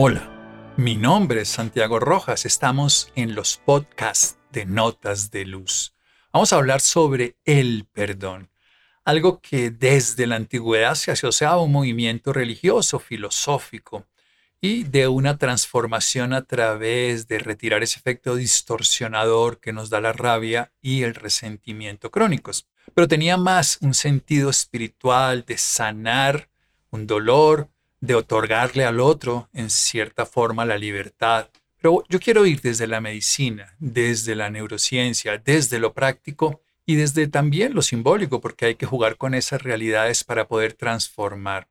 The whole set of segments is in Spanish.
Hola, mi nombre es Santiago Rojas. Estamos en los podcasts de Notas de Luz. Vamos a hablar sobre el perdón, algo que desde la antigüedad se asociaba a un movimiento religioso, filosófico y de una transformación a través de retirar ese efecto distorsionador que nos da la rabia y el resentimiento crónicos. Pero tenía más un sentido espiritual de sanar un dolor, de otorgarle al otro, en cierta forma, la libertad. Pero yo quiero ir desde la medicina, desde la neurociencia, desde lo práctico y desde también lo simbólico, porque hay que jugar con esas realidades para poder transformar.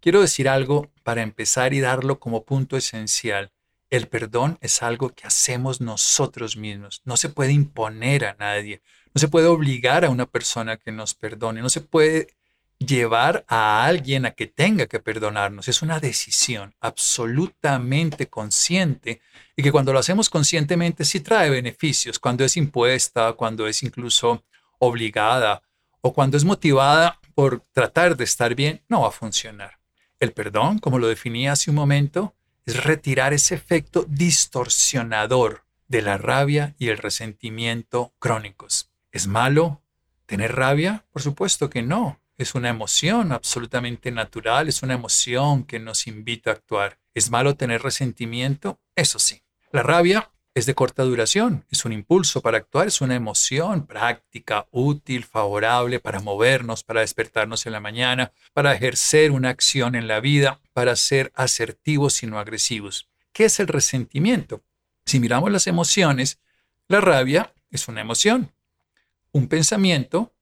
Quiero decir algo para empezar y darlo como punto esencial. El perdón es algo que hacemos nosotros mismos. No se puede imponer a nadie. No se puede obligar a una persona que nos perdone. No se puede llevar a alguien a que tenga que perdonarnos. Es una decisión absolutamente consciente y que cuando lo hacemos conscientemente sí trae beneficios, cuando es impuesta, cuando es incluso obligada o cuando es motivada por tratar de estar bien, no va a funcionar. El perdón, como lo definí hace un momento, es retirar ese efecto distorsionador de la rabia y el resentimiento crónicos. ¿Es malo tener rabia? Por supuesto que no. Es una emoción absolutamente natural, es una emoción que nos invita a actuar. ¿Es malo tener resentimiento? Eso sí. La rabia es de corta duración, es un impulso para actuar, es una emoción práctica, útil, favorable para movernos, para despertarnos en la mañana, para ejercer una acción en la vida, para ser asertivos y no agresivos. ¿Qué es el resentimiento? Si miramos las emociones, la rabia es una emoción. Un pensamiento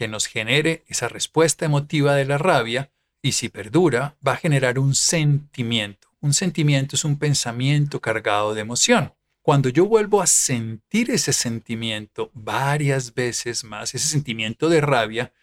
que nos genere esa respuesta emotiva de la rabia y si perdura va a generar un sentimiento. Un sentimiento es un pensamiento cargado de emoción. Cuando yo vuelvo a sentir ese sentimiento varias veces más, ese sentimiento de rabia,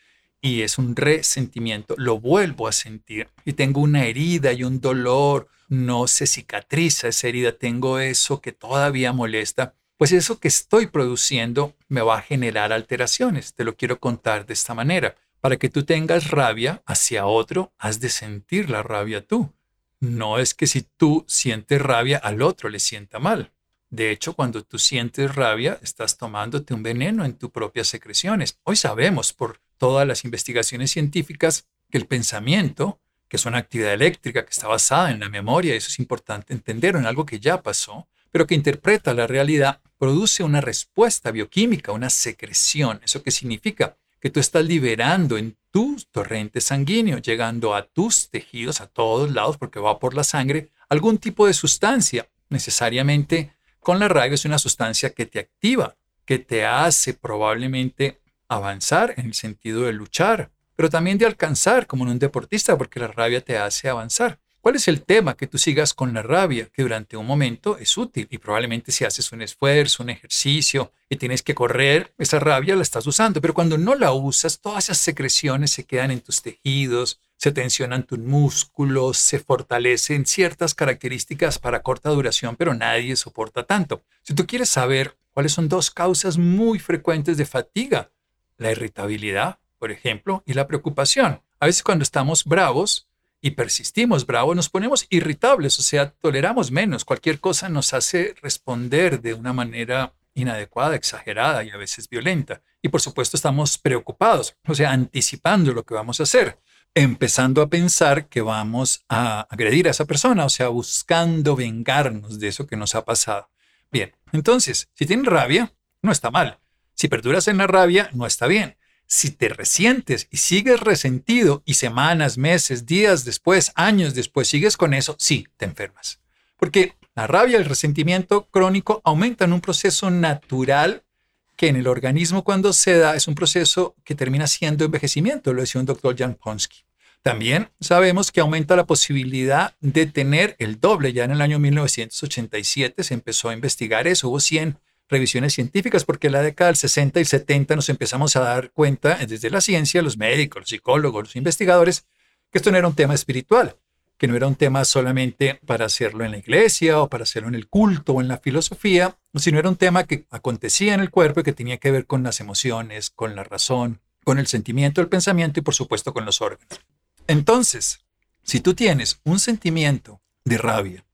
y es un resentimiento, lo vuelvo a sentir y tengo una herida y un dolor, no se cicatriza esa herida, tengo eso que todavía molesta, pues eso que estoy produciendo me va a generar alteraciones. Te lo quiero contar de esta manera. Para que tú tengas rabia hacia otro, has de sentir la rabia tú. No es que si tú sientes rabia al otro le sienta mal. De hecho, cuando tú sientes rabia, estás tomándote un veneno en tus propias secreciones. Hoy sabemos por todas las investigaciones científicas que el pensamiento, que es una actividad eléctrica que está basada en la memoria, eso es importante entenderlo, en algo que ya pasó, pero que interpreta la realidad, produce una respuesta bioquímica, una secreción. ¿Eso qué significa? Que tú estás liberando en tu torrente sanguíneo, llegando a tus tejidos, a todos lados, porque va por la sangre, algún tipo de sustancia. Necesariamente con la rabia es una sustancia que te activa, que te hace probablemente avanzar en el sentido de luchar, pero también de alcanzar como en un deportista, porque la rabia te hace avanzar. ¿Cuál es el tema? Que tú sigas con la rabia, que durante un momento es útil y probablemente si haces un esfuerzo, un ejercicio y tienes que correr, esa rabia la estás usando, pero cuando no la usas, todas esas secreciones se quedan en tus tejidos, se tensionan tus músculos, se fortalecen ciertas características para corta duración, pero nadie soporta tanto. Si tú quieres saber cuáles son dos causas muy frecuentes de fatiga, la irritabilidad, por ejemplo, y la preocupación. A veces cuando estamos bravos, y persistimos bravos, nos ponemos irritables, o sea, toleramos menos. Cualquier cosa nos hace responder de una manera inadecuada, exagerada y a veces violenta. Y por supuesto estamos preocupados, o sea, anticipando lo que vamos a hacer, empezando a pensar que vamos a agredir a esa persona, o sea, buscando vengarnos de eso que nos ha pasado. Bien, entonces, si tienes rabia, no está mal. Si perduras en la rabia, no está bien. Si te resientes y sigues resentido y semanas, meses, días después, años después sigues con eso, sí, te enfermas. Porque la rabia y el resentimiento crónico aumentan un proceso natural que en el organismo cuando se da es un proceso que termina siendo envejecimiento, lo decía un doctor Jan Ponsky. También sabemos que aumenta la posibilidad de tener el doble. Ya en el año 1987 se empezó a investigar eso. Hubo 100 revisiones científicas, porque en la década del 60 y 70 nos empezamos a dar cuenta, desde la ciencia, los médicos, los psicólogos, los investigadores, que esto no era un tema espiritual, que no era un tema solamente para hacerlo en la iglesia o para hacerlo en el culto o en la filosofía, sino era un tema que acontecía en el cuerpo y que tenía que ver con las emociones, con la razón, con el sentimiento, el pensamiento y por supuesto con los órganos. Entonces, si tú tienes un sentimiento de rabia,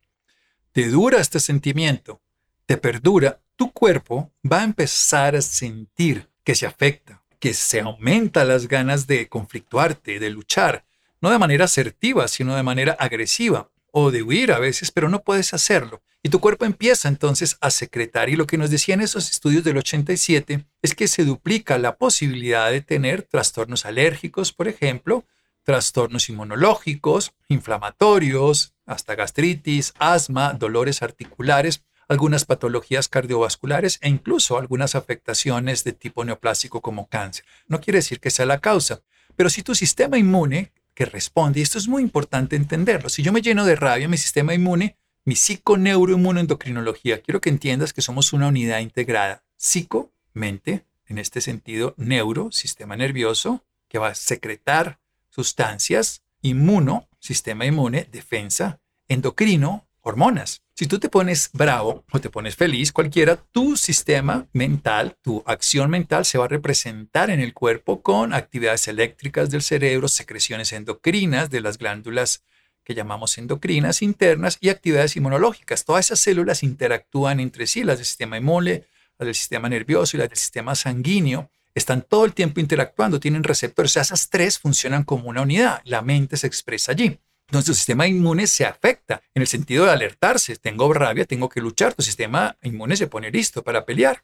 te dura este sentimiento, te perdura, tu cuerpo va a empezar a sentir que se afecta, que se aumenta las ganas de conflictuarte, de luchar, no de manera asertiva, sino de manera agresiva o de huir a veces, pero no puedes hacerlo. Y tu cuerpo empieza entonces a secretar. Y lo que nos decían esos estudios del 87 es que se duplica la posibilidad de tener trastornos alérgicos, por ejemplo, trastornos inmunológicos, inflamatorios, hasta gastritis, asma, dolores articulares, algunas patologías cardiovasculares e incluso algunas afectaciones de tipo neoplásico como cáncer. No quiere decir que sea la causa, pero si tu sistema inmune que responde, y esto es muy importante entenderlo, si yo me lleno de rabia, mi sistema inmune mi psiconeuroinmunoendocrinología, quiero que entiendas que somos una unidad integrada. Psico, mente, en este sentido, neuro, sistema nervioso, que va a secretar sustancias, inmuno, sistema inmune, defensa, endocrino, hormonas. Si tú te pones bravo o te pones feliz, cualquiera, tu sistema mental, tu acción mental se va a representar en el cuerpo con actividades eléctricas del cerebro, secreciones endocrinas de las glándulas que llamamos endocrinas internas y actividades inmunológicas. Todas esas células interactúan entre sí, las del sistema inmune, las del sistema nervioso y las del sistema sanguíneo. Están todo el tiempo interactuando, tienen receptores. esas tres funcionan como una unidad. La mente se expresa allí. Entonces, tu sistema inmune se afecta en el sentido de alertarse. Tengo rabia, tengo que luchar. Tu sistema inmune se pone listo para pelear.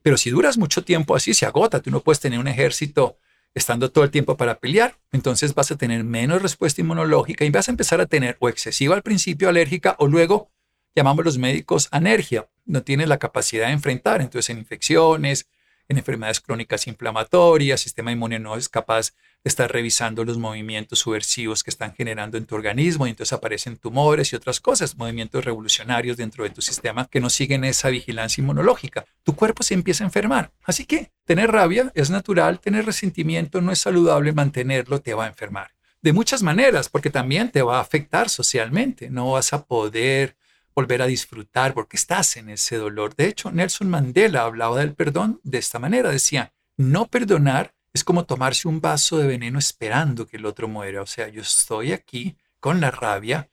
Pero si duras mucho tiempo así, se agota. Tú no puedes tener un ejército estando todo el tiempo para pelear, entonces vas a tener menos respuesta inmunológica y vas a empezar a tener o excesiva al principio alérgica o luego llamamos los médicos anergia. No tienes la capacidad de enfrentar, entonces en infecciones, en enfermedades crónicas inflamatorias, sistema inmune no es capaz de estar revisando los movimientos subversivos que están generando en tu organismo y entonces aparecen tumores y otras cosas, movimientos revolucionarios dentro de tu sistema que no siguen esa vigilancia inmunológica. Tu cuerpo se empieza a enfermar. Así que tener rabia es natural, tener resentimiento no es saludable, mantenerlo te va a enfermar. De muchas maneras, porque también te va a afectar socialmente. No vas a poder volver a disfrutar porque estás en ese dolor. De hecho, Nelson Mandela hablaba del perdón de esta manera. Decía, no perdonar es como tomarse un vaso de veneno esperando que el otro muera. O sea, yo estoy aquí con la rabia,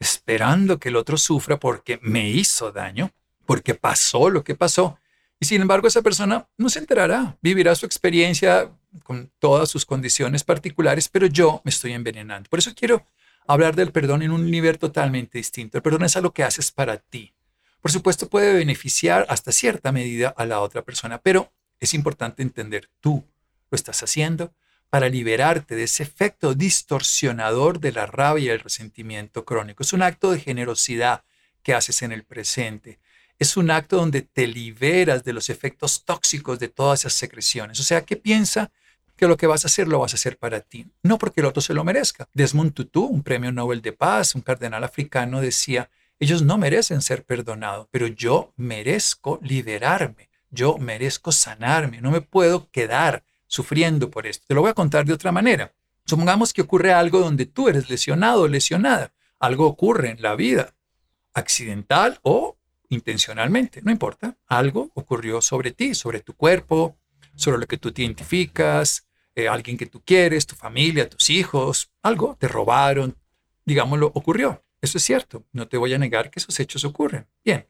esperando que el otro sufra porque me hizo daño, porque pasó lo que pasó. Y sin embargo, esa persona no se enterará, vivirá su experiencia con todas sus condiciones particulares, pero yo me estoy envenenando. Por eso quiero hablar del perdón en un nivel totalmente distinto. El perdón es algo que haces para ti. Por supuesto, puede beneficiar hasta cierta medida a la otra persona, pero es importante entender tú lo estás haciendo para liberarte de ese efecto distorsionador de la rabia y el resentimiento crónico. Es un acto de generosidad que haces en el presente. Es un acto donde te liberas de los efectos tóxicos de todas esas secreciones. O sea, ¿qué piensa que lo que vas a hacer lo vas a hacer para ti, no porque el otro se lo merezca. Desmond Tutu, un premio Nobel de Paz, un cardenal africano, decía, ellos no merecen ser perdonados, pero yo merezco liberarme, yo merezco sanarme, no me puedo quedar sufriendo por esto. Te lo voy a contar de otra manera. Supongamos que ocurre algo donde tú eres lesionado o lesionada. Algo ocurre en la vida, accidental o intencionalmente, no importa. Algo ocurrió sobre ti, sobre tu cuerpo, sobre lo que tú te identificas, eh, alguien que tú quieres, tu familia, tus hijos, algo, te robaron, digámoslo, ocurrió. Eso es cierto, no te voy a negar que esos hechos ocurren. Bien,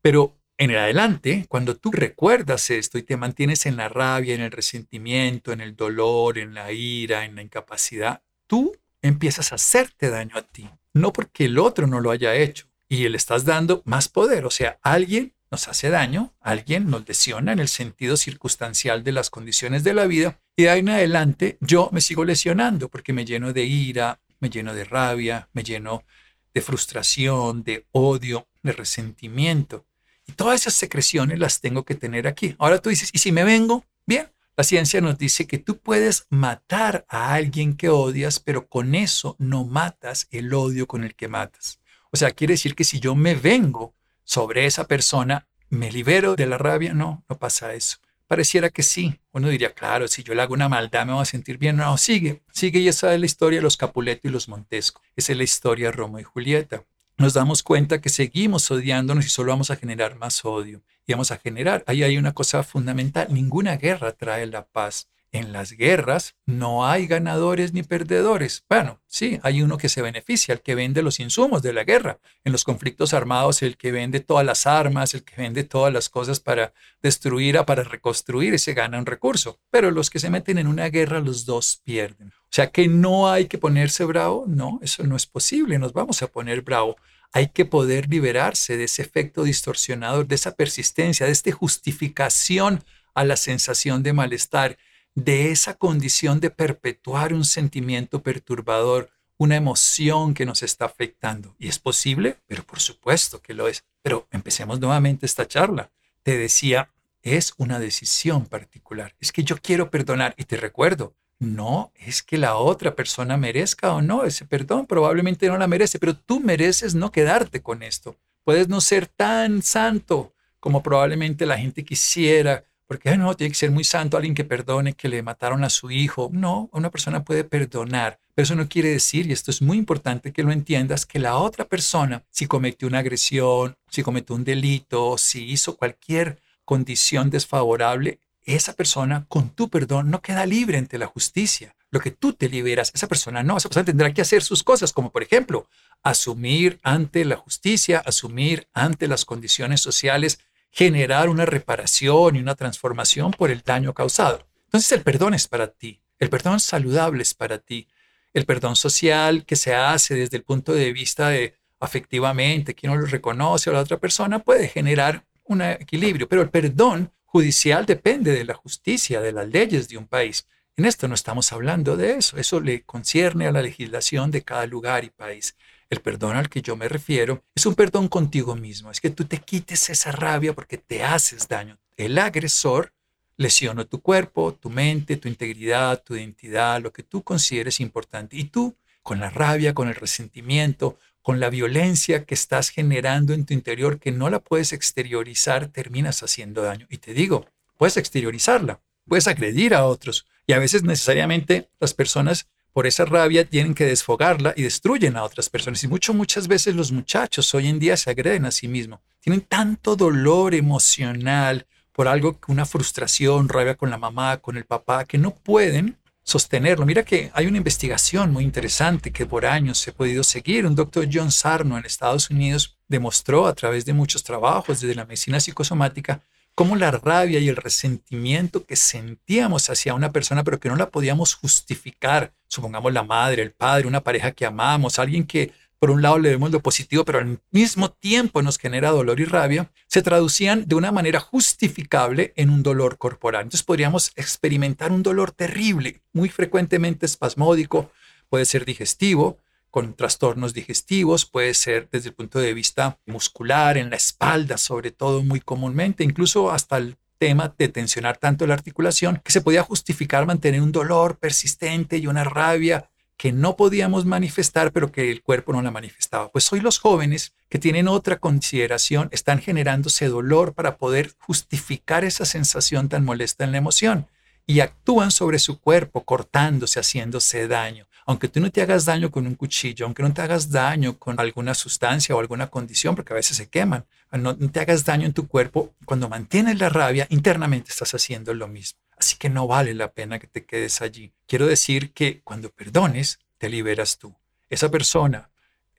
pero en el adelante, cuando tú recuerdas esto y te mantienes en la rabia, en el resentimiento, en el dolor, en la ira, en la incapacidad, tú empiezas a hacerte daño a ti, no porque el otro no lo haya hecho y le estás dando más poder, o sea, alguien nos hace daño, alguien nos lesiona en el sentido circunstancial de las condiciones de la vida y de ahí en adelante yo me sigo lesionando porque me lleno de ira, me lleno de rabia, me lleno de frustración, de odio, de resentimiento. Y todas esas secreciones las tengo que tener aquí. Ahora tú dices, ¿y si me vengo? Bien, la ciencia nos dice que tú puedes matar a alguien que odias, pero con eso no matas el odio con el que matas. O sea, quiere decir que si yo me vengo sobre esa persona, ¿me libero de la rabia? No, no pasa eso. Pareciera que sí. Uno diría, claro, si yo le hago una maldad me voy a sentir bien. No, sigue, sigue y esa es la historia de los Capuleto y los Montesco. Esa es la historia de Romo y Julieta. Nos damos cuenta que seguimos odiándonos y solo vamos a generar más odio. Y vamos a generar, ahí hay una cosa fundamental, ninguna guerra trae la paz. En las guerras no hay ganadores ni perdedores. Bueno, sí, hay uno que se beneficia, el que vende los insumos de la guerra. En los conflictos armados, el que vende todas las armas, el que vende todas las cosas para destruir, para reconstruir, ese gana un recurso. Pero los que se meten en una guerra, los dos pierden. O sea que no hay que ponerse bravo. No, eso no es posible. Nos vamos a poner bravo. Hay que poder liberarse de ese efecto distorsionador, de esa persistencia, de esta justificación a la sensación de malestar de esa condición de perpetuar un sentimiento perturbador, una emoción que nos está afectando. ¿Y es posible? Pero por supuesto que lo es. Pero empecemos nuevamente esta charla. Te decía, es una decisión particular. Es que yo quiero perdonar y te recuerdo, no es que la otra persona merezca o no ese perdón, probablemente no la merece, pero tú mereces no quedarte con esto. Puedes no ser tan santo como probablemente la gente quisiera, porque no, tiene que ser muy santo alguien que perdone que le mataron a su hijo. No, una persona puede perdonar, pero eso no quiere decir, y esto es muy importante que lo entiendas, que la otra persona, si cometió una agresión, si cometió un delito, si hizo cualquier condición desfavorable, esa persona con tu perdón no queda libre ante la justicia. Lo que tú te liberas, esa persona no, esa persona tendrá que hacer sus cosas, como por ejemplo, asumir ante la justicia, asumir ante las condiciones sociales generar una reparación y una transformación por el daño causado. Entonces el perdón es para ti, el perdón saludable es para ti, el perdón social que se hace desde el punto de vista de afectivamente, que uno lo reconoce a la otra persona, puede generar un equilibrio, pero el perdón judicial depende de la justicia, de las leyes de un país. En esto no estamos hablando de eso, eso le concierne a la legislación de cada lugar y país. El perdón al que yo me refiero es un perdón contigo mismo, es que tú te quites esa rabia porque te haces daño. El agresor lesionó tu cuerpo, tu mente, tu integridad, tu identidad, lo que tú consideres importante. Y tú, con la rabia, con el resentimiento, con la violencia que estás generando en tu interior, que no la puedes exteriorizar, terminas haciendo daño. Y te digo, puedes exteriorizarla, puedes agredir a otros. Y a veces necesariamente las personas por esa rabia tienen que desfogarla y destruyen a otras personas. Y mucho, muchas veces los muchachos hoy en día se agreden a sí mismos. Tienen tanto dolor emocional por algo, una frustración, rabia con la mamá, con el papá, que no pueden sostenerlo. Mira que hay una investigación muy interesante que por años ha podido seguir. Un doctor John Sarno en Estados Unidos demostró a través de muchos trabajos desde la medicina psicosomática cómo la rabia y el resentimiento que sentíamos hacia una persona, pero que no la podíamos justificar, supongamos la madre, el padre, una pareja que amamos, alguien que por un lado le vemos lo positivo, pero al mismo tiempo nos genera dolor y rabia, se traducían de una manera justificable en un dolor corporal. Entonces podríamos experimentar un dolor terrible, muy frecuentemente espasmódico, puede ser digestivo, con trastornos digestivos, puede ser desde el punto de vista muscular, en la espalda sobre todo muy comúnmente, incluso hasta el tema de tensionar tanto la articulación que se podía justificar mantener un dolor persistente y una rabia que no podíamos manifestar, pero que el cuerpo no la manifestaba. Pues hoy los jóvenes que tienen otra consideración están generándose dolor para poder justificar esa sensación tan molesta en la emoción y actúan sobre su cuerpo cortándose, haciéndose daño aunque tú no te hagas daño con un cuchillo, aunque no te hagas daño con alguna sustancia o alguna condición, porque a veces se queman, no, te hagas daño en tu cuerpo, cuando mantienes la rabia, internamente estás haciendo lo mismo. Así que no vale la pena que te quedes allí. Quiero decir que cuando perdones, te liberas tú. Esa persona,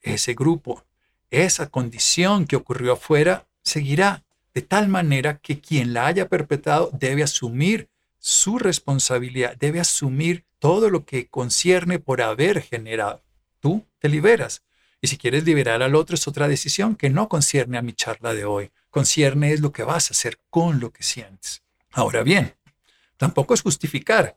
ese grupo, esa condición que ocurrió afuera, seguirá de tal manera que quien la haya perpetrado debe asumir su responsabilidad, debe asumir todo lo que concierne por haber generado. Tú te liberas. Y si quieres liberar al otro es otra decisión que no concierne a mi charla de hoy. Concierne es lo que vas a hacer con lo que sientes. Ahora bien, tampoco es justificar.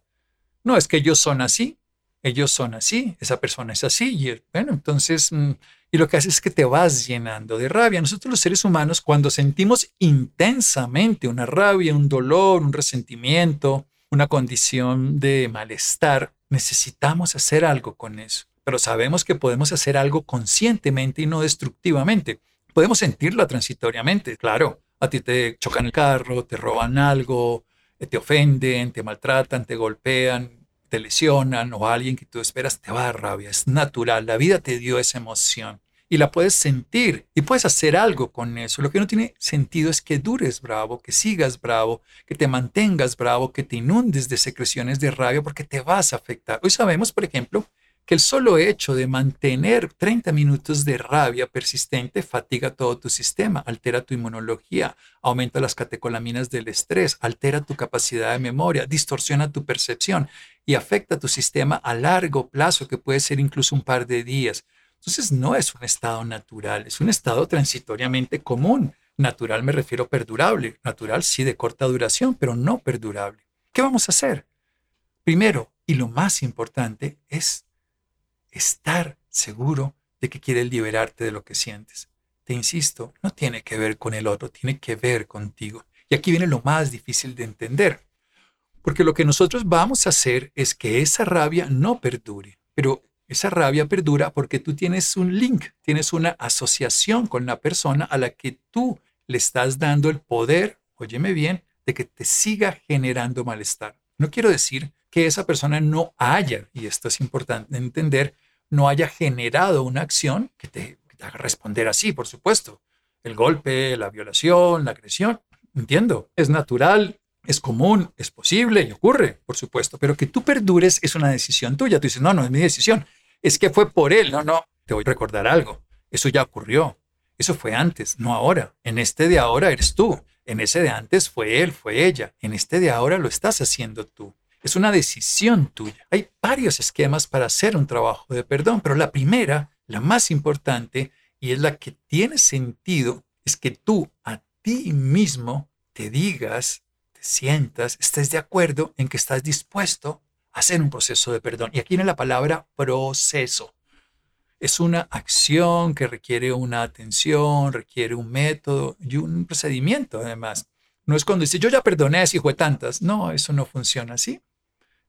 No es que ellos son así, ellos son así, esa persona es así. Y bueno, entonces, mm, y lo que hace es que te vas llenando de rabia. Nosotros los seres humanos, cuando sentimos intensamente una rabia, un dolor, un resentimiento, una condición de malestar, necesitamos hacer algo con eso. Pero sabemos que podemos hacer algo conscientemente y no destructivamente. Podemos sentirlo transitoriamente, claro. A ti te chocan el carro, te roban algo, eh, te ofenden, te maltratan, te golpean, te lesionan o alguien que tú esperas te va a dar rabia. Es natural, la vida te dio esa emoción. Y la puedes sentir y puedes hacer algo con eso. Lo que no tiene sentido es que dures bravo, que sigas bravo, que te mantengas bravo, que te inundes de secreciones de rabia porque te vas a afectar. Hoy sabemos, por ejemplo, que el solo hecho de mantener 30 minutos de rabia persistente fatiga todo tu sistema, altera tu inmunología, aumenta las catecolaminas del estrés, altera tu capacidad de memoria, distorsiona tu percepción y afecta tu sistema a largo plazo, que puede ser incluso un par de días. Entonces no es un estado natural, es un estado transitoriamente común. Natural me refiero perdurable. Natural sí de corta duración, pero no perdurable. ¿Qué vamos a hacer? Primero, y lo más importante, es estar seguro de que quieres liberarte de lo que sientes. Te insisto, no tiene que ver con el otro, tiene que ver contigo. Y aquí viene lo más difícil de entender. Porque lo que nosotros vamos a hacer es que esa rabia no perdure. Pero esa rabia perdura porque tú tienes un link, tienes una asociación con la persona a la que tú le estás dando el poder, óyeme bien, de que te siga generando malestar. No quiero decir que esa persona no haya, y esto es importante entender, no haya generado una acción que te, haga responder así, por supuesto. El golpe, la violación, la agresión, entiendo, es natural, es común, es posible y ocurre, por supuesto, pero que tú perdures es una decisión tuya. Tú dices, no, no es mi decisión, es que fue por él, no, no, te voy a recordar algo, eso ya ocurrió, eso fue antes, no ahora. En este de ahora eres tú, en ese de antes fue él, fue ella, en este de ahora lo estás haciendo tú. Es una decisión tuya. Hay varios esquemas para hacer un trabajo de perdón, pero la primera, la más importante y es la que tiene sentido, es que tú a ti mismo te digas, te sientas, estés de acuerdo en que estás dispuesto hacer un proceso de perdón. Y aquí viene la palabra proceso. Es una acción que requiere una atención, requiere un método y un procedimiento además. No es cuando dice, yo ya perdoné hijo de tantas. No, eso no funciona así.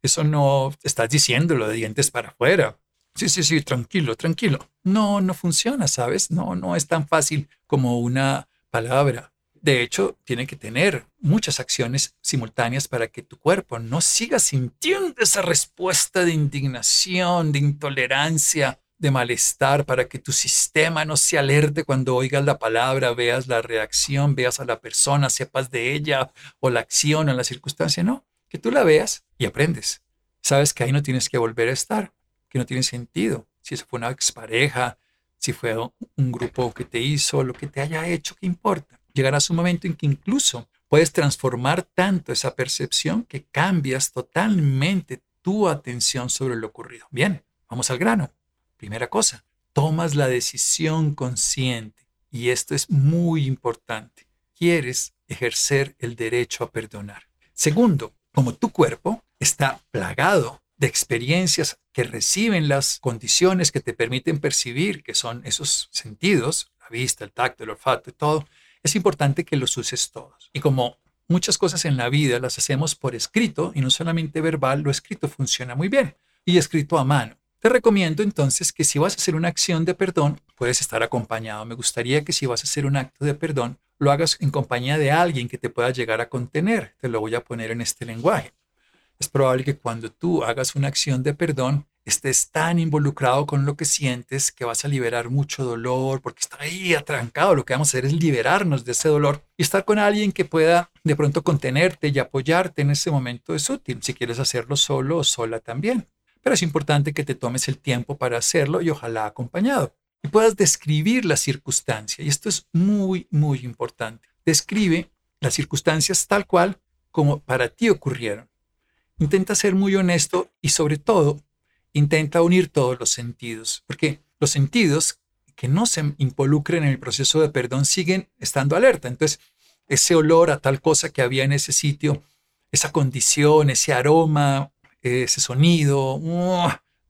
Eso no estás diciéndolo de dientes para afuera. Sí, sí, sí, tranquilo, tranquilo. No, no funciona, ¿sabes? No, no es tan fácil como una palabra. De hecho, tiene que tener muchas acciones simultáneas para que tu cuerpo no siga sintiendo esa respuesta de indignación, de intolerancia, de malestar, para que tu sistema no se alerte cuando oigas la palabra, veas la reacción, veas a la persona, sepas de ella o la acción o la circunstancia. No, que tú la veas y aprendes. Sabes que ahí no tienes que volver a estar, que no tiene sentido. Si eso fue una expareja, si fue un grupo que te hizo, lo que te haya hecho, ¿qué importa? Llegarás un momento en que incluso puedes transformar tanto esa percepción que cambias totalmente tu atención sobre lo ocurrido. Bien, vamos al grano. Primera cosa, tomas la decisión consciente. Y esto es muy importante. Quieres ejercer el derecho a perdonar. Segundo, como tu cuerpo está plagado de experiencias que reciben las condiciones que te permiten percibir, que son esos sentidos, la vista, el tacto, el olfato y todo, es importante que los uses todos. Y como muchas cosas en la vida las hacemos por escrito y no solamente verbal, lo escrito funciona muy bien y escrito a mano. Te recomiendo entonces que si vas a hacer una acción de perdón, puedes estar acompañado. Me gustaría que si vas a hacer un acto de perdón, lo hagas en compañía de alguien que te pueda llegar a contener. Te lo voy a poner en este lenguaje. Es probable que cuando tú hagas una acción de perdón, estés tan involucrado con lo que sientes que vas a liberar mucho dolor porque está ahí atrancado. Lo que vamos a hacer es liberarnos de ese dolor y estar con alguien que pueda de pronto contenerte y apoyarte en ese momento es útil. Si quieres hacerlo solo o sola también. Pero es importante que te tomes el tiempo para hacerlo y ojalá acompañado y puedas describir la circunstancia. Y esto es muy, muy importante. Describe las circunstancias tal cual como para ti ocurrieron. Intenta ser muy honesto y sobre todo, intenta unir todos los sentidos, porque los sentidos que no se involucren en el proceso de perdón siguen estando alerta. Entonces, ese olor a tal cosa que había en ese sitio, esa condición, ese aroma, ese sonido,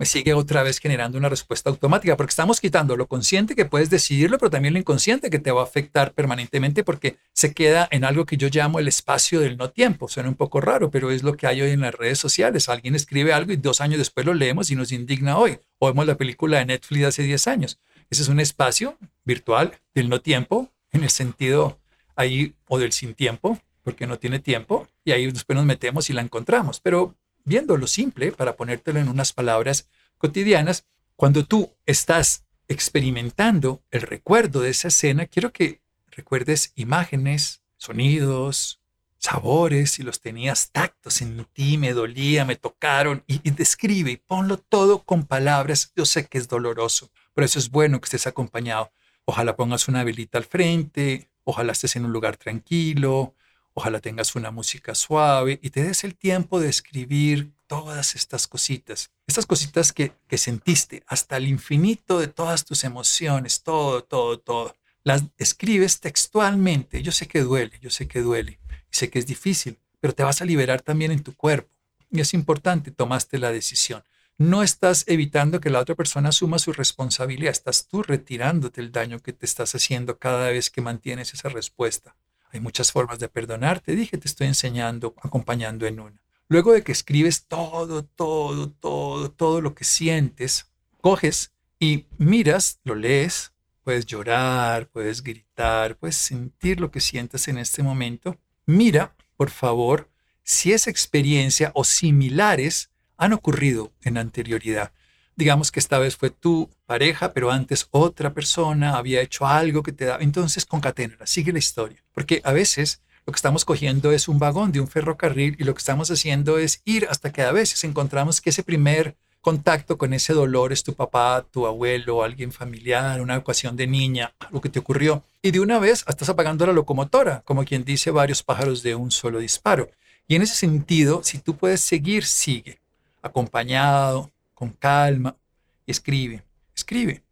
me sigue otra vez generando una respuesta automática, porque estamos quitando lo consciente que puedes decidirlo, pero también lo inconsciente que te va a afectar permanentemente porque se queda en algo que yo llamo el espacio del no tiempo. Suena un poco raro, pero es lo que hay hoy en las redes sociales. Alguien escribe algo y dos años después lo leemos y nos indigna hoy. O vemos la película de Netflix de hace 10 años. Ese es un espacio virtual del no tiempo, en el sentido ahí, o del sin tiempo, porque no tiene tiempo, y ahí después nos metemos y la encontramos. Pero viendo lo simple, para ponértelo en unas palabras cotidianas, cuando tú estás experimentando el recuerdo de esa escena, quiero que recuerdes imágenes, sonidos, sabores, si los tenías tactos en ti, me dolía, me tocaron, y, y, describe y ponlo todo con palabras. Yo sé que es doloroso, pero eso es bueno que estés acompañado. Ojalá pongas una velita al frente, ojalá estés en un lugar tranquilo, ojalá tengas una música suave y te des el tiempo de escribir todas estas cositas, estas cositas que, que sentiste hasta el infinito de todas tus emociones, todo, todo, todo. Las escribes textualmente. Yo sé que duele, yo sé que duele y sé que es difícil, pero te vas a liberar también en tu cuerpo. Y es importante, tomaste la decisión. No estás evitando que la otra persona asuma su responsabilidad, estás tú retirándote el daño que te estás haciendo cada vez que mantienes esa respuesta. Hay muchas formas de perdonar, te dije, te estoy enseñando, acompañando en una. Luego de que escribes todo, todo, todo, todo lo que sientes, coges y miras, lo lees, puedes llorar, puedes gritar, puedes sentir lo que sientes en este momento. Mira, por favor, si esa experiencia o similares han ocurrido en anterioridad. Digamos que esta vez fue tu pareja, pero antes otra persona había hecho algo que te da. Entonces, concaténala, sigue la historia. Porque a veces lo que estamos cogiendo es un vagón de un ferrocarril y lo que estamos haciendo es ir hasta que a veces encontramos que ese primer contacto con ese dolor es tu papá, tu abuelo, alguien familiar, una ecuación de niña, algo que te ocurrió. Y de una vez estás apagando la locomotora, como quien dice varios pájaros de un solo disparo. Y en ese sentido, si tú puedes seguir, sigue, acompañado, con calma, escribe, escribe,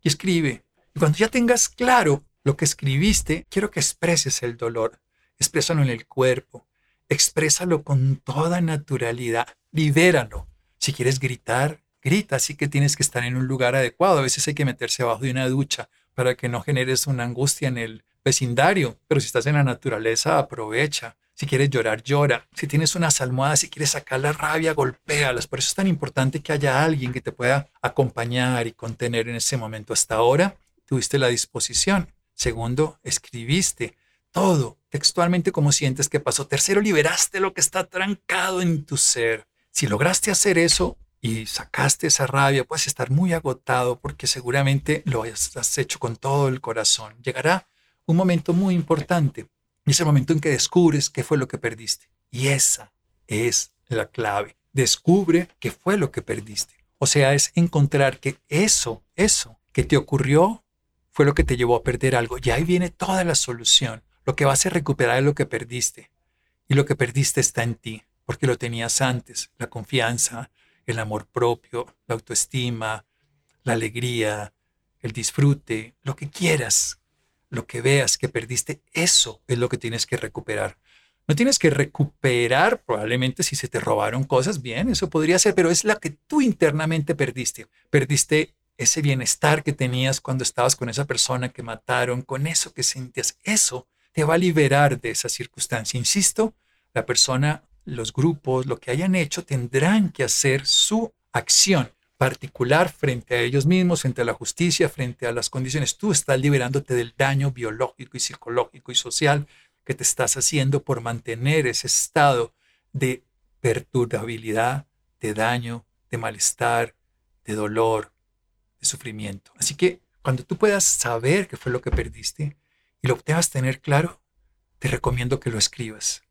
y escribe. Y cuando ya tengas claro lo que escribiste, quiero que expreses el dolor exprésalo en el cuerpo, exprésalo con toda naturalidad, libéralo. Si quieres gritar, grita, así que tienes que estar en un lugar adecuado. A veces hay que meterse abajo de una ducha para que no generes una angustia en el vecindario, pero si estás en la naturaleza, aprovecha. Si quieres llorar, llora. Si tienes unas almohadas, si quieres sacar la rabia, golpéalas. Por eso es tan importante que haya alguien que te pueda acompañar y contener en ese momento. Hasta ahora tuviste la disposición. Segundo, escribiste todo textualmente como sientes que pasó. Tercero, liberaste lo que está trancado en tu ser. Si lograste hacer eso y sacaste esa rabia, puedes estar muy agotado porque seguramente lo has hecho con todo el corazón. Llegará un momento muy importante es el momento en que descubres qué fue lo que perdiste. Y esa es la clave. Descubre qué fue lo que perdiste. O sea, es encontrar que eso, eso que te ocurrió fue lo que te llevó a perder algo. Y ahí viene toda la solución. Lo que vas a recuperar es lo que perdiste. Y lo que perdiste está en ti, porque lo tenías antes. La confianza, el amor propio, la autoestima, la alegría, el disfrute, lo que quieras, lo que veas que perdiste, eso es lo que tienes que recuperar. No tienes que recuperar, probablemente si se te robaron cosas, bien, eso podría ser, pero es la que tú internamente perdiste. Perdiste ese bienestar que tenías cuando estabas con esa persona que mataron, con eso que sentías, eso te va a liberar de esa circunstancia. Insisto, la persona, los grupos, lo que hayan hecho, tendrán que hacer su acción particular frente a ellos mismos, frente a la justicia, frente a las condiciones. Tú estás liberándote del daño biológico y psicológico y social que te estás haciendo por mantener ese estado de perturbabilidad, de daño, de malestar, de dolor, de sufrimiento. Así que cuando tú puedas saber qué fue lo que perdiste, y lo obtengas tener claro, te recomiendo que lo escribas.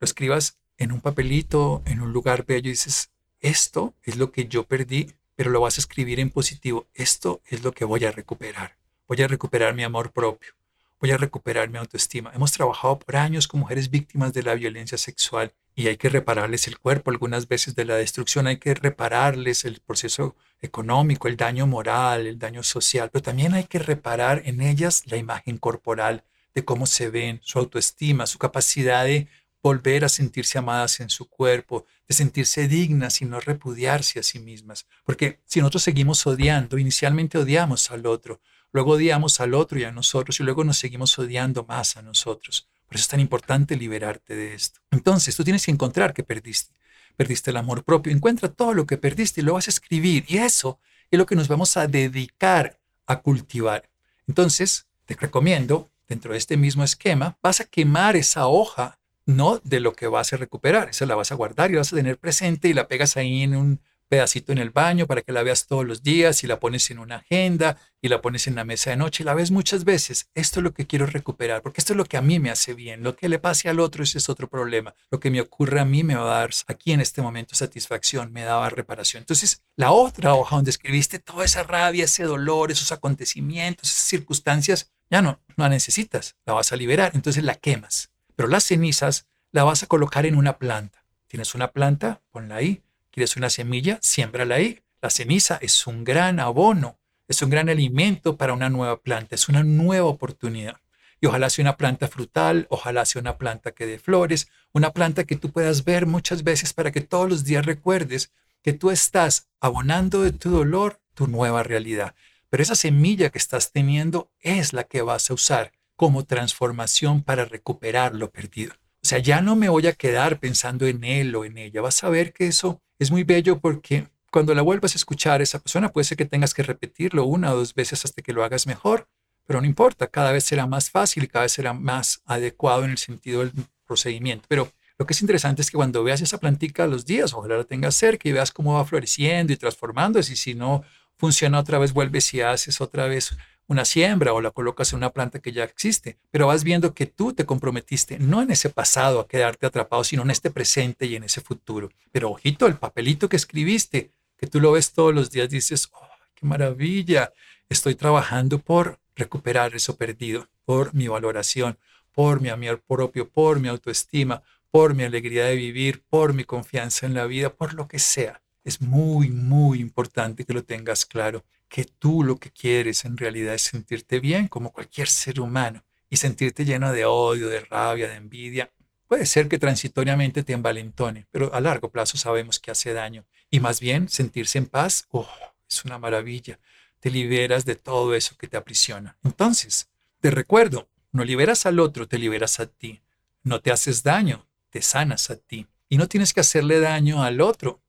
Lo escribas en un papelito, en un lugar bello y dices, esto es lo que yo perdí, pero lo vas a escribir en positivo. Esto es lo que voy a recuperar. Voy a recuperar mi amor propio. Voy a recuperar mi autoestima. Hemos trabajado por años con mujeres víctimas de la violencia sexual y hay que repararles el cuerpo. Algunas veces de la destrucción hay que repararles el proceso económico, el daño moral, el daño social, pero también hay que reparar en ellas la imagen corporal de cómo se ven, su autoestima, su capacidad de volver a sentirse amadas en su cuerpo, de sentirse dignas y no repudiarse a sí mismas. Porque si nosotros seguimos odiando, inicialmente odiamos al otro, luego odiamos al otro y a nosotros y luego nos seguimos odiando más a nosotros. Por eso es tan importante liberarte de esto. Entonces, tú tienes que encontrar que perdiste. Perdiste el amor propio. Encuentra todo lo que perdiste y lo vas a escribir. Y eso es lo que nos vamos a dedicar a cultivar. Entonces, te recomiendo, dentro de este mismo esquema, vas a quemar esa hoja, no de lo que vas a recuperar. Esa la vas a guardar y la vas a tener presente y la pegas ahí en un pedacito en el baño para que la veas todos los días y la pones en una agenda y la pones en la mesa de noche y la ves muchas veces. Esto es lo que quiero recuperar, porque esto es lo que a mí me hace bien. Lo que le pase al otro, ese es otro problema. Lo que me ocurre a mí me va a dar aquí en este momento satisfacción, me daba reparación. Entonces, la otra hoja donde escribiste toda esa rabia, ese dolor, esos acontecimientos, esas circunstancias, ya no, no la necesitas, la vas a liberar. Entonces la quemas. Pero las cenizas la vas a colocar en una planta. Tienes una planta, ponla ahí ¿Quieres una semilla? Siémbrala ahí. La ceniza es un gran abono, es un gran alimento para una nueva planta, es una nueva oportunidad. Y ojalá sea una planta frutal, ojalá sea una planta que dé flores, una planta que tú puedas ver muchas veces para que todos los días recuerdes que tú estás abonando de tu dolor tu nueva realidad. Pero esa semilla que estás teniendo es la que vas a usar como transformación para recuperar lo perdido. O sea, ya no me voy a quedar pensando en él o en ella. Vas a ver que eso es muy bello porque cuando la vuelvas a escuchar, esa persona puede ser que tengas que repetirlo una o dos veces hasta que lo hagas mejor, pero no importa, cada vez será más fácil y cada vez será más adecuado en el sentido del procedimiento. Pero lo que es interesante es que cuando veas esa plantica los días, ojalá la tengas cerca y veas cómo va floreciendo y transformándose, y si no funciona otra vez, vuelves y haces otra vez una siembra o la colocas en una planta que ya existe, pero vas viendo que tú te comprometiste no en ese pasado a quedarte atrapado, sino en este presente y en ese futuro. Pero ojito, el papelito que escribiste, que tú lo ves todos los días, dices, oh, qué maravilla, estoy trabajando por recuperar eso perdido, por mi valoración, por mi amor propio, por mi autoestima, por mi alegría de vivir, por mi confianza en la vida, por lo que sea. Es muy, muy importante que lo tengas claro que tú lo que quieres en realidad es sentirte bien como cualquier ser humano y sentirte lleno de odio, de rabia, de envidia. Puede ser que transitoriamente te envalentone, pero a largo plazo sabemos que hace daño. Y más bien sentirse en paz, oh, es una maravilla. Te liberas de todo eso que te aprisiona. Entonces, te recuerdo, no liberas al otro, te liberas a ti. No te haces daño, te sanas a ti. Y no tienes que hacerle daño al otro,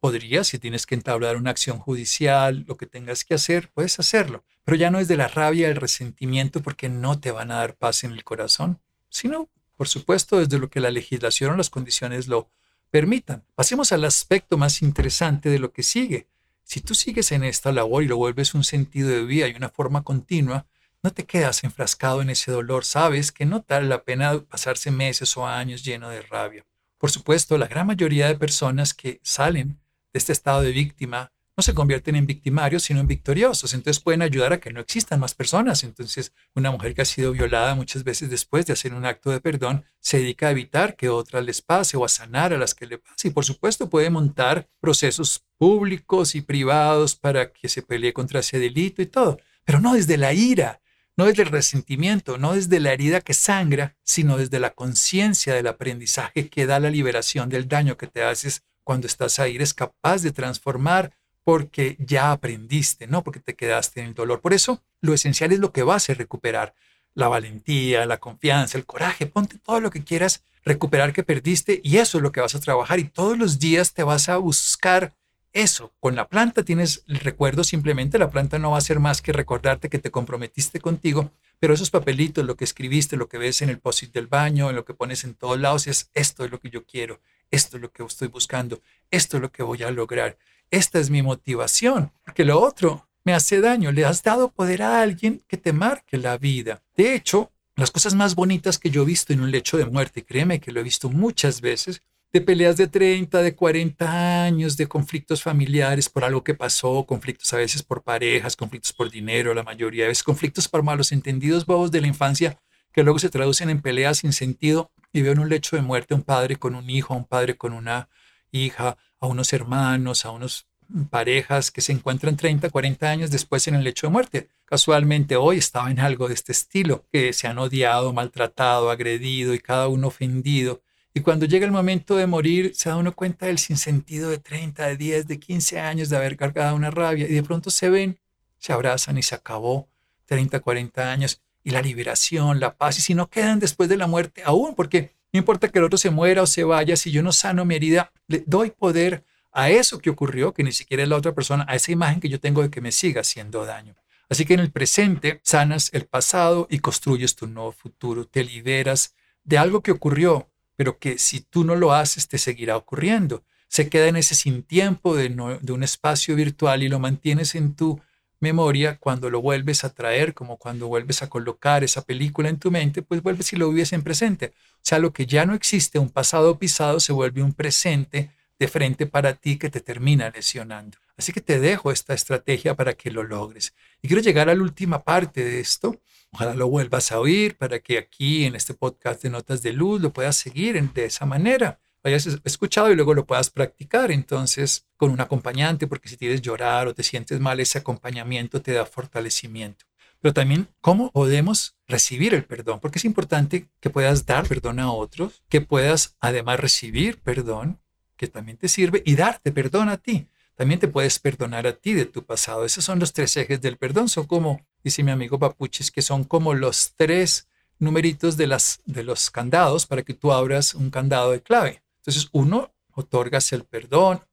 Podrías, si tienes que entablar una acción judicial, lo que tengas que hacer, puedes hacerlo. Pero ya no es de la rabia, el resentimiento, porque no te van a dar paz en el corazón, sino, por supuesto, desde lo que la legislación o las condiciones lo permitan. Pasemos al aspecto más interesante de lo que sigue. Si tú sigues en esta labor y lo vuelves un sentido de vida y una forma continua, no te quedas enfrascado en ese dolor. Sabes que no vale la pena pasarse meses o años lleno de rabia. Por supuesto, la gran mayoría de personas que salen este estado de víctima no se convierten en victimarios, sino en victoriosos. Entonces pueden ayudar a que no existan más personas. Entonces, una mujer que ha sido violada muchas veces después de hacer un acto de perdón se dedica a evitar que otras les pase o a sanar a las que le pase. Y por supuesto puede montar procesos públicos y privados para que se pelee contra ese delito y todo. Pero no desde la ira, no desde el resentimiento, no desde la herida que sangra, sino desde la conciencia del aprendizaje que da la liberación del daño que te haces cuando estás ahí, eres capaz de transformar porque ya aprendiste, no porque te quedaste en el dolor. Por eso, lo esencial es lo que vas a recuperar. La valentía, la confianza, el coraje, ponte todo lo que quieras recuperar que perdiste y eso es lo que vas a trabajar y todos los días te vas a buscar eso. Con la planta tienes el recuerdo simplemente, la planta no va a ser más que recordarte que te comprometiste contigo, pero esos papelitos, lo que escribiste, lo que ves en el post del baño, en lo que pones en todos lados, es esto es lo que yo quiero, esto es lo que estoy buscando, esto es lo que voy a lograr, esta es mi motivación, porque lo otro me hace daño, le has dado poder a alguien que te marque la vida. De hecho, las cosas más bonitas que yo he visto en un lecho de muerte, créeme que lo he visto muchas veces, de peleas de 30, de 40 años, de conflictos familiares por algo que pasó, conflictos a veces por parejas, conflictos por dinero, la mayoría de veces conflictos por malos entendidos bobos de la infancia que luego se traducen en peleas sin sentido y veo en un lecho de muerte a un padre con un hijo, a un padre con una hija, a unos hermanos, a unos parejas que se encuentran 30, 40 años después en el lecho de muerte. Casualmente hoy estaba en algo de este estilo, que se han odiado, maltratado, agredido y cada uno ofendido. Y cuando llega el momento de morir, se da uno cuenta del sinsentido de 30, de 10, de 15 años de haber cargado una rabia y de pronto se ven, se abrazan y se acabó 30, 40 años y la liberación, la paz, y si no quedan después de la muerte aún, porque no importa que el otro se muera o se vaya, si yo no sano mi herida, le doy poder a eso que ocurrió, que ni siquiera es la otra persona, a esa imagen que yo tengo de que me siga haciendo daño. Así que en el presente sanas el pasado y construyes tu nuevo futuro, te liberas de algo que ocurrió, pero que si tú no lo haces te seguirá ocurriendo. se queda en ese sin tiempo de, un espacio virtual y lo mantienes en tu memoria cuando lo vuelves a traer, como cuando vuelves a colocar esa película en tu mente, pues vuelves y lo vives en presente. O sea, lo que ya no existe, un pasado pisado, se vuelve un presente de frente para ti que te termina lesionando. Así que te dejo esta estrategia para que lo logres. Y quiero llegar a la última parte de esto. Ojalá lo vuelvas a oír para que aquí en este podcast de Notas de Luz lo puedas seguir de esa manera hayas escuchado y luego lo puedas practicar. Entonces, con un acompañante, porque si tienes llorar o te sientes mal, ese acompañamiento te da fortalecimiento. Pero también, ¿cómo podemos recibir el perdón? Porque es importante que puedas dar perdón a otros, que puedas además recibir perdón, que también te sirve, y darte perdón a ti. También te puedes perdonar a ti de tu pasado. Esos son los tres ejes del perdón. Son como, dice mi amigo Papuchis, que son como los tres numeritos de, las, de los candados para que tú abras un candado de clave. Entonces, uno, otorgas el perdón,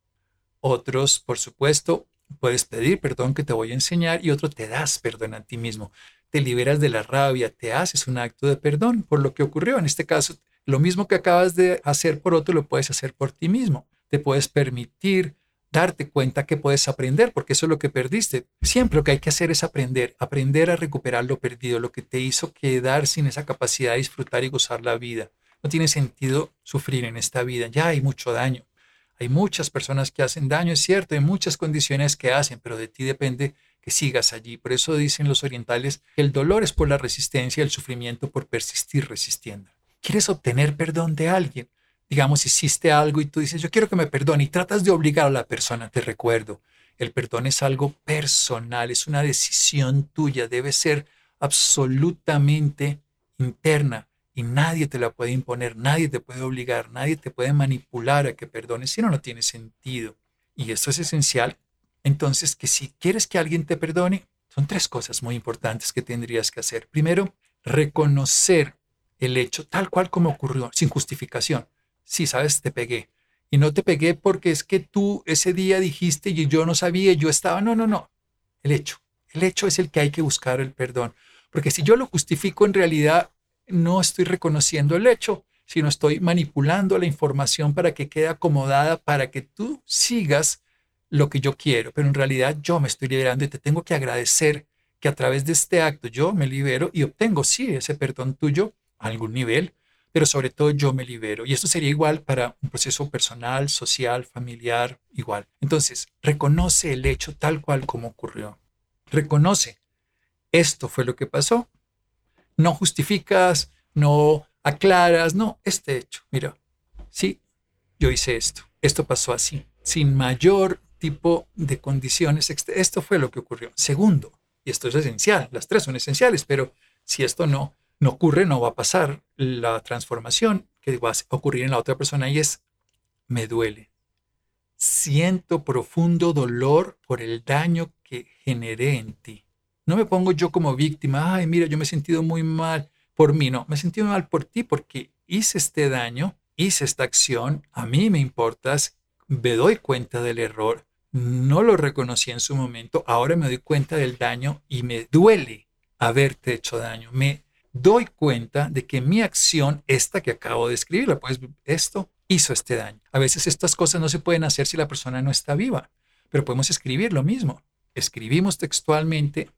otros, por supuesto, puedes pedir perdón que te voy a enseñar y otro, te das perdón a ti mismo. Te liberas de la rabia, te haces un acto de perdón por lo que ocurrió. En este caso, lo mismo que acabas de hacer por otro, lo puedes hacer por ti mismo. Te puedes permitir darte cuenta que puedes aprender, porque eso es lo que perdiste. Siempre lo que hay que hacer es aprender, aprender a recuperar lo perdido, lo que te hizo quedar sin esa capacidad de disfrutar y gozar la vida. No tiene sentido sufrir en esta vida. Ya hay mucho daño. Hay muchas personas que hacen daño, es cierto, hay muchas condiciones que hacen, pero de ti depende que sigas allí. Por eso dicen los orientales que el dolor es por la resistencia, el sufrimiento por persistir resistiendo. ¿Quieres obtener perdón de alguien? Digamos, hiciste algo y tú dices, yo quiero que me perdone y tratas de obligar a la persona, te recuerdo, el perdón es algo personal, es una decisión tuya, debe ser absolutamente interna y nadie te la puede imponer, nadie te puede obligar, nadie te puede manipular a que perdones, si no, no tiene sentido. Y esto es esencial. Entonces, que si quieres que alguien te perdone, son tres cosas muy importantes que tendrías que hacer. Primero, reconocer el hecho tal cual como ocurrió, sin justificación. Sí, sabes, te pegué. Y no te pegué porque es que tú ese día dijiste y yo no sabía, yo estaba. No, no, no. El hecho. El hecho es el que hay que buscar el perdón. Porque si yo lo justifico, en realidad no estoy reconociendo el hecho, sino estoy manipulando la información para que quede acomodada para que tú sigas lo que yo quiero. Pero en realidad yo me estoy liberando y te tengo que agradecer que a través de este acto yo me libero y obtengo, sí, ese perdón tuyo a algún nivel, pero sobre todo yo me libero. Y esto sería igual para un proceso personal, social, familiar, igual. Entonces, reconoce el hecho tal cual como ocurrió. Reconoce, esto fue lo que pasó, no justificas, no aclaras, no, este hecho, mira, sí, yo hice esto, esto pasó así, sin mayor tipo de condiciones, esto fue lo que ocurrió. Segundo, y esto es esencial, las tres son esenciales, pero si esto no, no ocurre, no va a pasar la transformación que va a ocurrir en la otra persona y es, me duele. Siento profundo dolor por el daño que generé en ti. No me pongo yo como víctima, ay, mira, yo me he sentido muy mal por mí, no, me he sentido mal por ti porque hice este daño, hice esta acción, a mí me importas, me doy cuenta del error, no lo reconocí en su momento, ahora me doy cuenta del daño y me duele haberte hecho daño. Me doy cuenta de que mi acción, esta que acabo de escribir, pues esto hizo este daño. A veces estas cosas no se pueden hacer si la persona no está viva, pero podemos escribir lo mismo. Escribimos textualmente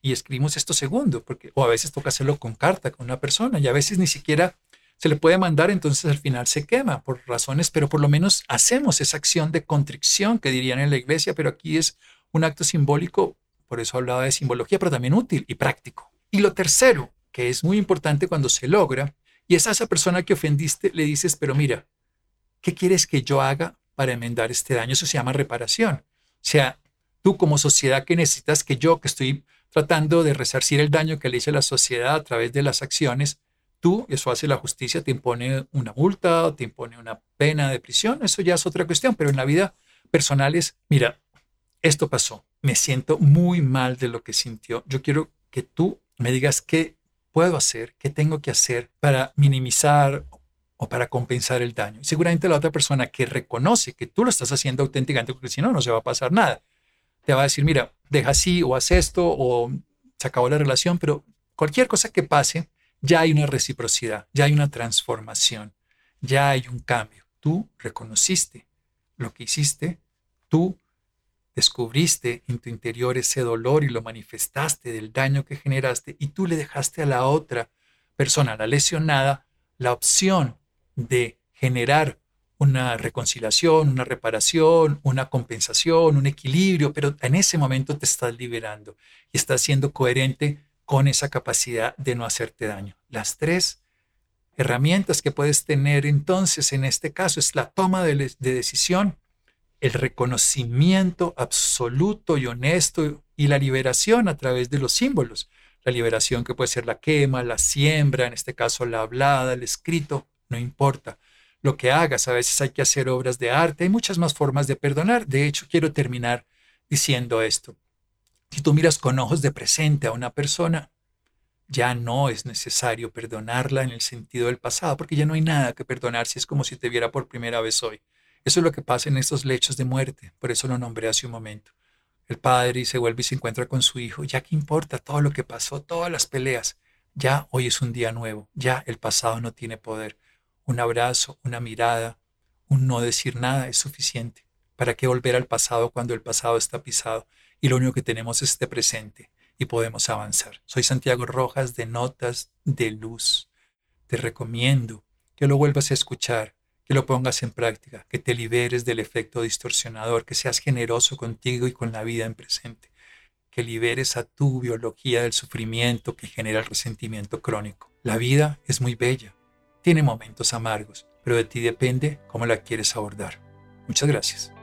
y escribimos esto segundo, porque, o a veces toca hacerlo con carta, con una persona, y a veces ni siquiera se le puede mandar, entonces al final se quema por razones, pero por lo menos hacemos esa acción de contrición que dirían en la iglesia, pero aquí es un acto simbólico, por eso hablaba de simbología, pero también útil y práctico. Y lo tercero, que es muy importante cuando se logra, y es a esa persona que ofendiste, le dices, pero mira, ¿qué quieres que yo haga para enmendar este daño? Eso se llama reparación. O sea, tú como sociedad que necesitas que yo, que estoy tratando de resarcir el daño que le hice a la sociedad a través de las acciones, tú, eso hace la justicia, te impone una multa o te impone una pena de prisión, eso ya es otra cuestión, pero en la vida personal es, mira, esto pasó, me siento muy mal de lo que sintió, yo quiero que tú me digas qué puedo hacer, qué tengo que hacer para minimizar o para compensar el daño. seguramente la otra persona que reconoce que tú lo estás haciendo auténticamente, porque si no, no se va a pasar nada, te va a decir, mira, deja así o haz esto o se acabó la relación, pero cualquier cosa que pase, ya hay una reciprocidad, ya hay una transformación, ya hay un cambio. Tú reconociste, lo que hiciste, tú descubriste en tu interior ese dolor y lo manifestaste del daño que generaste y tú le dejaste a la otra persona, la lesionada, la opción de generar una reconciliación, una reparación, una compensación, un equilibrio, pero en ese momento te estás liberando y estás siendo coherente con esa capacidad de no hacerte daño. Las tres herramientas que puedes tener entonces en este caso es la toma de, decisión, el reconocimiento absoluto y honesto y la liberación a través de los símbolos. La liberación que puede ser la quema, la siembra, en este caso la hablada, el escrito, no importa lo que hagas. A veces hay que hacer obras de arte. Hay muchas más formas de perdonar. De hecho, quiero terminar diciendo esto. Si tú miras con ojos de presente a una persona, ya no es necesario perdonarla en el sentido del pasado, porque ya no hay nada que perdonar si es como si te viera por primera vez hoy. Eso es lo que pasa en estos lechos de muerte, por eso lo nombré hace un momento. El padre se vuelve y se encuentra con su hijo, ya que importa todo lo que pasó, todas las peleas, ya hoy es un día nuevo, ya el pasado no tiene poder. Un abrazo, una mirada, un no decir nada es suficiente. ¿Para qué volver al pasado cuando el pasado está pisado y lo único que tenemos es este presente y podemos avanzar? Soy Santiago Rojas de Notas de Luz. Te recomiendo que lo vuelvas a escuchar, que lo pongas en práctica, que te liberes del efecto distorsionador, que seas generoso contigo y con la vida en presente, que liberes a tu biología del sufrimiento que genera el resentimiento crónico. La vida es muy bella tiene momentos amargos, pero de ti depende cómo la quieres abordar. Muchas gracias.